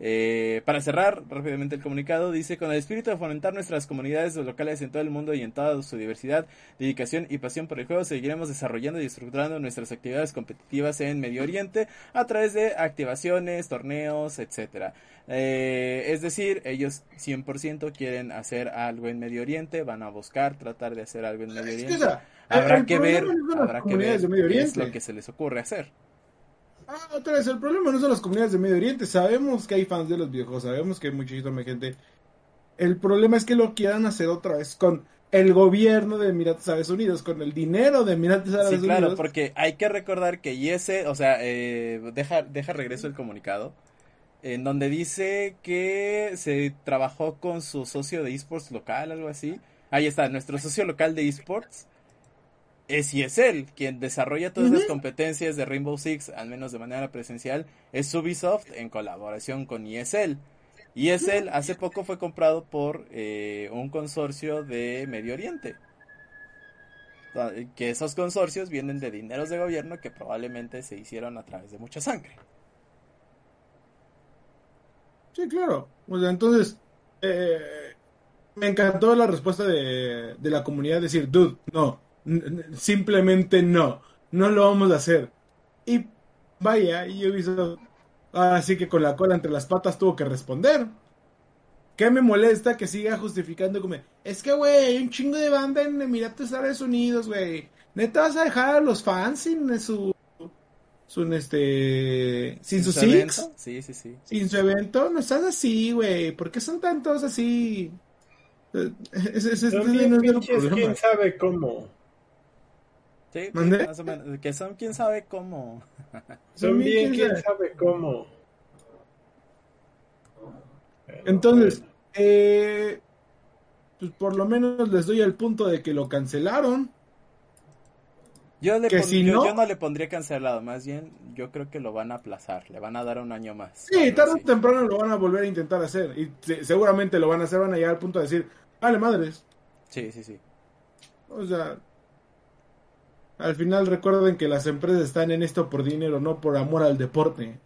Eh, para cerrar rápidamente el comunicado, dice, con el espíritu de fomentar nuestras comunidades locales en todo el mundo y en toda su diversidad, dedicación y pasión por el juego, seguiremos desarrollando y estructurando nuestras actividades competitivas en Medio Oriente a través de activaciones, torneos, etcétera. Eh, es decir, ellos 100% quieren hacer algo en Medio Oriente, van a buscar tratar de hacer algo en Medio Oriente. habrá que ver, habrá que ver qué es lo que se les ocurre hacer. Ah, otra vez, el problema no son las comunidades de Medio Oriente. Sabemos que hay fans de los viejos, sabemos que hay muchísima gente. El problema es que lo quieran hacer otra vez con el gobierno de Emiratos Árabes Unidos, con el dinero de Emiratos Árabes Unidos. Sí, claro, porque hay que recordar que ese, o sea, eh, deja, deja regreso el comunicado, en donde dice que se trabajó con su socio de esports local, algo así. Ahí está, nuestro socio local de esports es él quien desarrolla todas las competencias de Rainbow Six, al menos de manera presencial, es Ubisoft en colaboración con ESL. ESL hace poco fue comprado por eh, un consorcio de Medio Oriente. Que esos consorcios vienen de dineros de gobierno que probablemente se hicieron a través de mucha sangre. Sí, claro. entonces, eh, me encantó la respuesta de, de la comunidad decir, dude, no, simplemente no, no lo vamos a hacer. Y vaya, y yo visto, así que con la cola entre las patas tuvo que responder. ¿Qué me molesta que siga justificando como, es que, güey, hay un chingo de banda en Emiratos Árabes Unidos, güey. ¿Neta vas a dejar a los fans sin su, su este, sin, su Six? Sí, sí, sí. Sin su evento, no estás así, güey. ¿Por qué son tantos así? Ese, ese, quién sabe cómo. Sí, más o menos. Que son quién sabe cómo. son bien quién sabe cómo. Entonces, eh, pues por lo menos les doy el punto de que lo cancelaron. Yo, le yo, no le pondría cancelado, más bien yo creo que lo van a aplazar, le van a dar un año más. Sí, tarde o temprano lo van a volver a intentar hacer y seguramente lo van a hacer, van a llegar al punto de decir, vale madres. Sí, sí, sí. O sea, al final recuerden que las empresas están en esto por dinero, no por amor al deporte.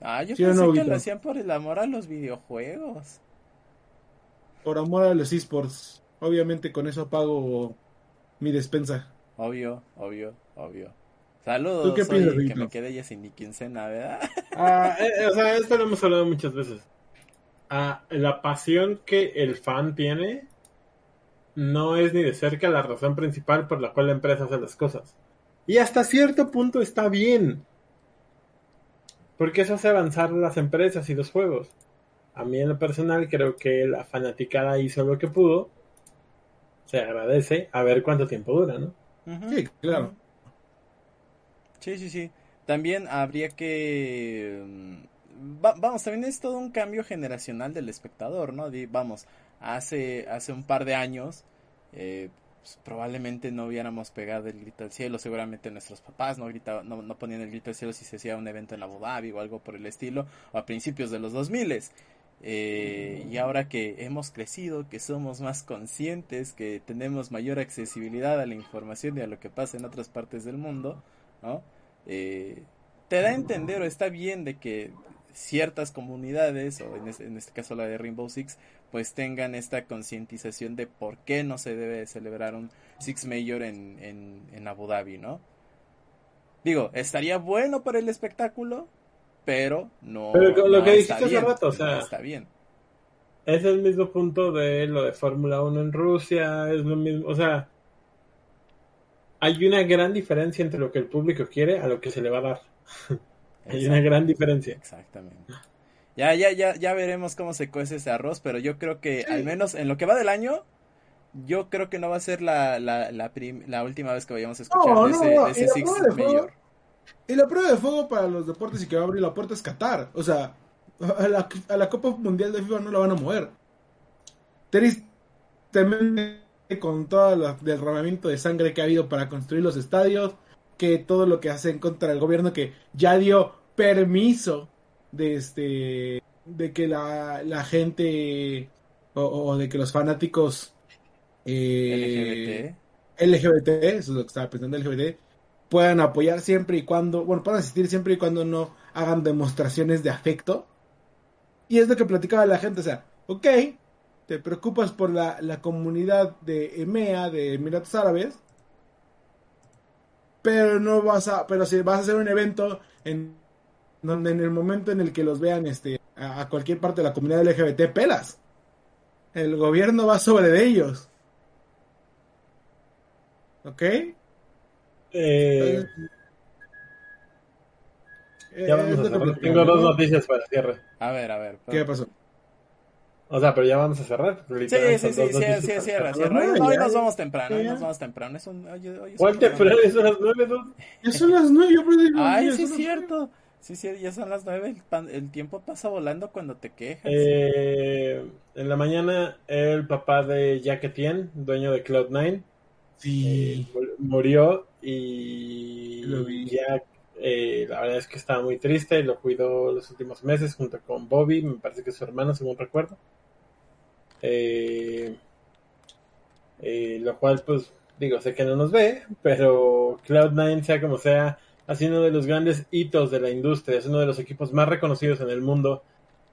Ah, yo pensé que lo hacían por el amor a los videojuegos. Por amor a los esports. Obviamente con eso pago mi despensa. Obvio, obvio, obvio. Saludos, ¿Tú qué que me quedé ya sin ni quincena, ¿verdad? Ah, eh, eh, o sea, esto lo hemos hablado muchas veces. Ah, la pasión que el fan tiene no es ni de cerca la razón principal por la cual la empresa hace las cosas. Y hasta cierto punto está bien. Porque eso hace avanzar las empresas y los juegos. A mí en lo personal creo que la fanaticada hizo lo que pudo. Se agradece a ver cuánto tiempo dura, ¿no? Sí, claro. Sí, sí, sí. También habría que... Mm, vamos, también es todo un cambio generacional del espectador, ¿no? vamos, hace, hace un par de años eh, pues, probablemente no hubiéramos pegado el grito al cielo, seguramente nuestros papás no, gritaban, no, no, ponían el grito al cielo si se hacía un evento en Abu Dhabi o algo por el estilo, o a principios de los 2000. Eh, y ahora que hemos crecido, que somos más conscientes, que tenemos mayor accesibilidad a la información y a lo que pasa en otras partes del mundo, ¿no? Eh, te da a entender o está bien de que ciertas comunidades, o en este, en este caso la de Rainbow Six, pues tengan esta concientización de por qué no se debe celebrar un Six Major en, en, Abu Dhabi, ¿no? Digo, estaría bueno para el espectáculo, pero no. Pero lo que dijiste hace rato, o sea. está bien. Es el mismo punto de lo de Fórmula 1 en Rusia, es lo mismo, o sea. Hay una gran diferencia entre lo que el público quiere a lo que se le va a dar. hay una gran diferencia. Exactamente. Ya, ya, ya, ya veremos cómo se cuece ese arroz, pero yo creo que al menos en lo que va del año, yo creo que no va a ser la, la, la, la última vez que vayamos a escuchar de ese, de ese Six Mayor. Y la prueba de fuego para los deportes y que va a abrir la puerta es Qatar. O sea, a la, a la Copa Mundial de FIFA no la van a mover. Tristemente, con todo el derramamiento de sangre que ha habido para construir los estadios, que todo lo que hace en contra del gobierno que ya dio permiso de este de que la, la gente o, de que los fanáticos eh, LGBT. eso es lo que estaba pensando LGBT puedan apoyar siempre y cuando bueno puedan asistir siempre y cuando no hagan demostraciones de afecto y es lo que platicaba la gente o sea ok te preocupas por la, la comunidad de EMEA de Emiratos Árabes pero no vas a pero si vas a hacer un evento en donde en el momento en el que los vean este, a, cualquier parte de la comunidad LGBT, pelas. El gobierno va sobre de ellos. ¿Ok? Eh, ya vamos a cerrar. Tengo dos noticias para cierre. A ver, a ver. ¿Qué pasó? O sea, pero ya vamos a cerrar. Sí, sí, sí, sí, sí, cierra, cierra. Hoy, nos vamos temprano, hoy nos vamos temprano. Es un, ¿Cuál temprano? Son las nueve, Ya son las nueve, yo Ay, sí es cierto. Sí, sí, ya son las nueve, el, tiempo pasa volando cuando te quejas. Eh, en la mañana, el papá de Jack Etienne, dueño de Cloud9, sí. Eh, murió y Jack, eh, la verdad es que estaba muy triste, lo cuidó los últimos meses junto con Bobby, me parece que es su hermano, según recuerdo. lo cual, pues, digo, sé que no nos ve, pero Cloud9, sea como sea, ha sido uno de los grandes hitos de la industria, es uno de los equipos más reconocidos en el mundo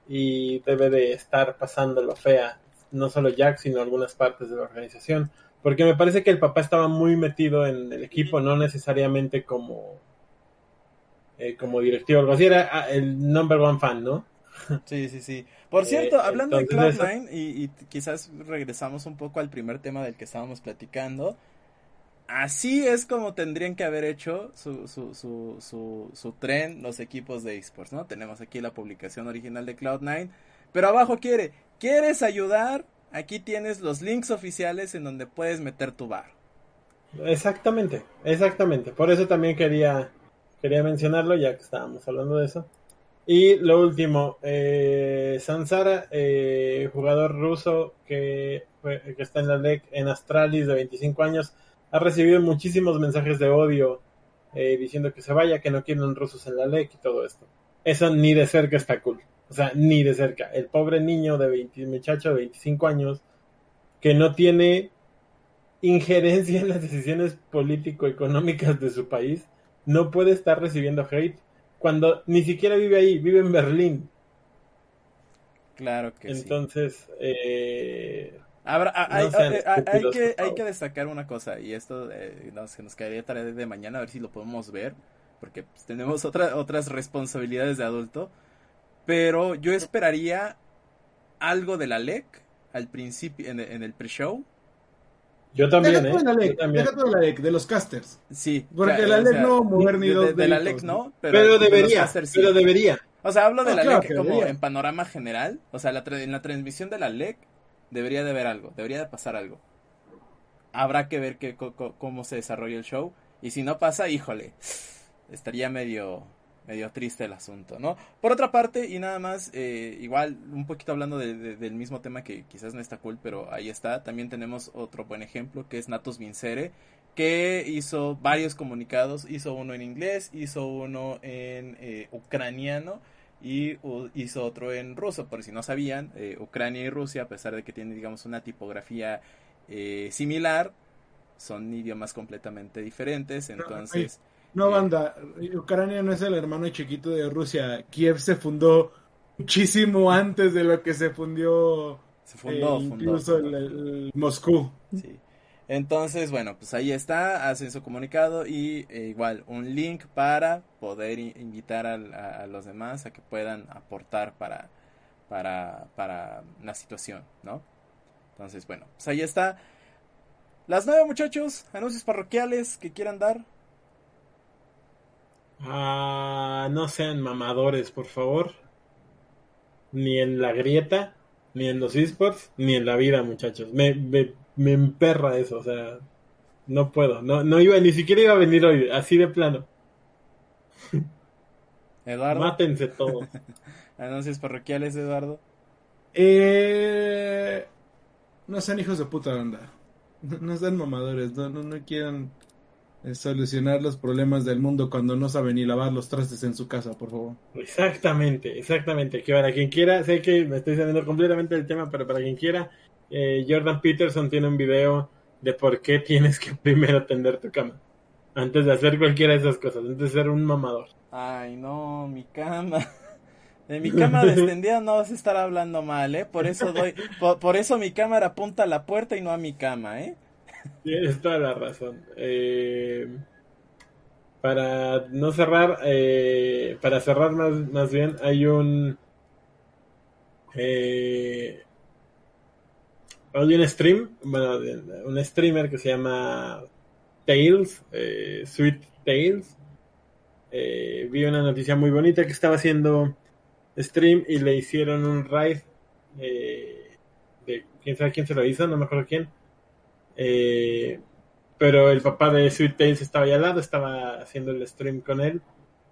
y debe de estar pasando lo fea, no solo Jack, sino algunas partes de la organización, porque me parece que el papá estaba muy metido en el equipo, no necesariamente como eh, como directivo algo así, era ah, el number one fan, ¿no? Sí, sí, sí. Por cierto, eh, hablando de Cloud9, y, y quizás regresamos un poco al primer tema del que estábamos platicando, así es como tendrían que haber hecho su, su, su, su, su tren los equipos de esports, ¿no? Tenemos aquí la publicación original de Cloud9, pero abajo quiere, ¿quieres ayudar? Aquí tienes los links oficiales en donde puedes meter tu bar. Exactamente, exactamente. Por eso también quería, quería mencionarlo, ya que estábamos hablando de eso. Y lo último, eh, Sansara, eh, jugador ruso que, que está en la LEC en Astralis de 25 años, ha recibido muchísimos mensajes de odio eh, diciendo que se vaya, que no quieren rusos en la ley y todo esto. Eso ni de cerca está cool. O sea, ni de cerca. El pobre niño de 20, muchacho de 25 años que no tiene injerencia en las decisiones político-económicas de su país, no puede estar recibiendo hate cuando ni siquiera vive ahí, vive en Berlín. Claro que Entonces, sí. Eh, hay, que, hay que destacar una cosa, y esto eh, nos, nos quedaría tarea de mañana, a ver si lo podemos ver, porque pues, tenemos otra, otras responsabilidades de adulto. Pero yo esperaría algo de la LEC al principio, en, el pre-show. Yo también, ¿eh? De la LEC, de la LEC, de los casters. Sí. Porque la LEC no mover ni dos De, la LEC no, pero, debería, pero debería. O sea, hablo de la LEC como en panorama general. O sea, la en la transmisión de la LEC debería de haber algo, debería de pasar algo. Habrá que ver que, cómo se desarrolla el show. Y si no pasa, híjole, estaría medio medio triste el asunto, ¿no? Por otra parte, y nada más, eh, igual, un poquito hablando del mismo tema que quizás no está cool, pero ahí está, también tenemos otro buen ejemplo, que es Natos Vincere, que hizo varios comunicados, hizo uno en inglés, hizo uno en eh, ucraniano, y hizo otro en ruso, por si no sabían, eh, Ucrania y Rusia, a pesar de que tienen, digamos, una tipografía similar, son idiomas completamente diferentes, entonces... No, banda, Ucrania no es el hermano chiquito de Rusia. Kiev se fundó muchísimo antes de lo que se fundió. Se fundó, eh, incluso El, Moscú. Sí. Entonces, bueno, pues ahí está, hacen su comunicado y eh, igual un link para poder invitar a, los demás a que puedan aportar para, para, para la situación, ¿no? Entonces, bueno, pues ahí está. Las nueve muchachos, anuncios parroquiales que quieran dar. Ah, no sean mamadores, por favor. Ni en la grieta, ni en los esports, ni en la vida, muchachos. Me, me, emperra eso, o sea, no puedo. No, no iba, ni siquiera iba a venir hoy, así de plano. Eduardo. Mátense todos. Anuncios parroquiales, Eduardo. Eh, no sean hijos de puta onda. No, sean mamadores, no, no, no quieran solucionar los problemas del mundo cuando no sabe ni lavar los trastes en su casa, por favor. Exactamente, exactamente. Que para quien quiera, sé que me estoy saliendo completamente del tema, pero para quien quiera, eh, Jordan Peterson tiene un video de por qué tienes que primero tender tu cama. Antes de hacer cualquiera de esas cosas, antes de ser un mamador. Ay, no, mi cama. De mi cama extendida no vas a estar hablando mal, ¿eh? Por eso doy, por, por eso mi cámara apunta a la puerta y no a mi cama, ¿eh? Tienes toda la razón. Eh, para no cerrar, eh, para cerrar más, más bien, hay un. Eh, hay un stream, bueno, un streamer que se llama Tales, Sweet Tales. vi una noticia muy bonita que estaba haciendo stream y le hicieron un raid de quién sabe quién se lo hizo, no me acuerdo quién eh, pero el papá de Sweet Tales estaba ahí al lado, estaba haciendo el stream con él.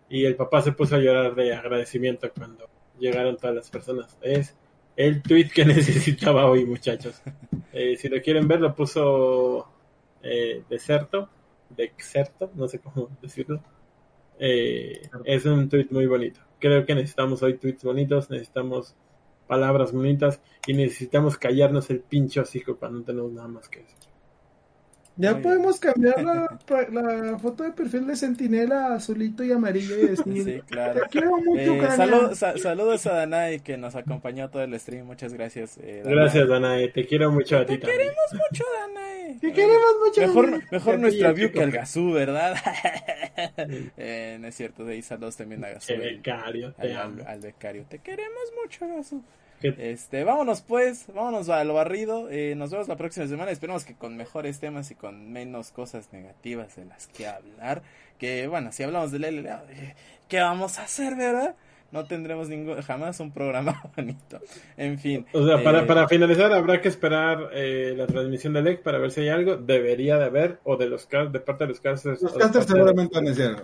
Y el papá se puso a llorar de agradecimiento cuando llegaron todas las personas. Es el tweet que necesitaba hoy, muchachos. Eh, si lo quieren ver, lo puso eh, Deserto, Dexerto, no sé cómo decirlo. Eh, es un tweet muy bonito. Creo que necesitamos hoy tweets bonitos, necesitamos palabras bonitas y necesitamos callarnos el pincho hocico cuando no tenemos nada más que decir. Ya podemos cambiar la, foto de perfil de Sentinela azulito y amarillo y decir, sí, claro. te quiero mucho, eh, Saludos a Danae que nos acompañó todo el stream, muchas gracias. Eh, gracias Danae, te quiero mucho a ti Te queremos mucho Danae. Te queremos mucho. Mejor, mejor nuestra view que al Gazú, ¿verdad? eh, no es cierto, de ahí saludos también a Gazú. El becario, te al, al, becario, te queremos mucho Gazú. Este, vámonos pues, vámonos a lo barrido. Eh, nos vemos la próxima semana. Esperemos que con mejores temas y con menos cosas negativas de las que hablar. Que bueno, si hablamos del LLA, eh, ¿qué vamos a hacer, verdad? No tendremos ningún, jamás un programa bonito. En fin. O sea, para, eh, para finalizar, habrá que esperar la transmisión del LEC para ver si hay algo. Debería de haber, o de los de parte de los casters. Los casters seguramente van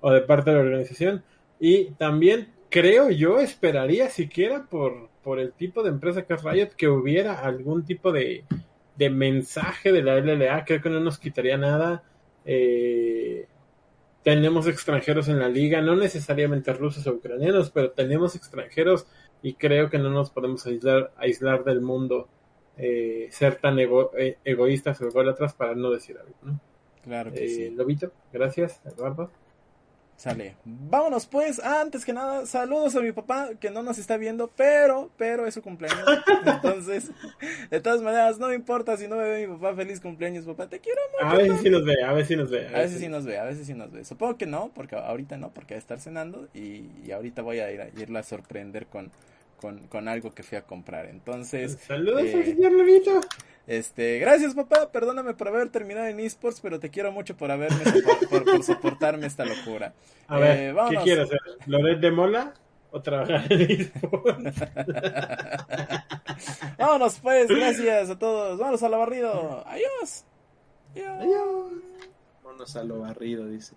O de parte de la organización. Y también creo yo, esperaría siquiera por por el tipo de empresa que es Riot que hubiera algún tipo de, mensaje de la LLA, creo que no nos quitaría nada. Eh, tenemos extranjeros en la liga, no necesariamente rusos o ucranianos, pero tenemos extranjeros y creo que no nos podemos aislar, aislar del mundo, eh, ser tan eh, egoístas o ególatras para no decir algo. ¿no? Claro que sí. Lobito, gracias, Eduardo. Sale. Vámonos pues. antes que nada, saludos a mi papá que no nos está viendo, pero, pero es su cumpleaños. Entonces, de todas maneras, no me importa si no me ve mi papá. Feliz cumpleaños, papá. Te quiero mucho. A veces sí nos ve, a veces sí nos ve. A, veces sí nos ve, a veces sí nos ve. Supongo que no, porque ahorita no, porque va a estar cenando y, ahorita voy a ir a irla a sorprender con, con, algo que fui a comprar. Entonces. Saludos eh, señor Levito. Este, gracias papá, perdóname por haber terminado en esports, pero te quiero mucho por haberme por, soportarme esta locura. A ver, eh, ¿qué quieres hacer? ¿Loret de Mola o trabajar en esports? vámonos pues, gracias a todos. Vámonos a lo barrido. Adiós. Adiós. Vámonos a lo barrido, dice.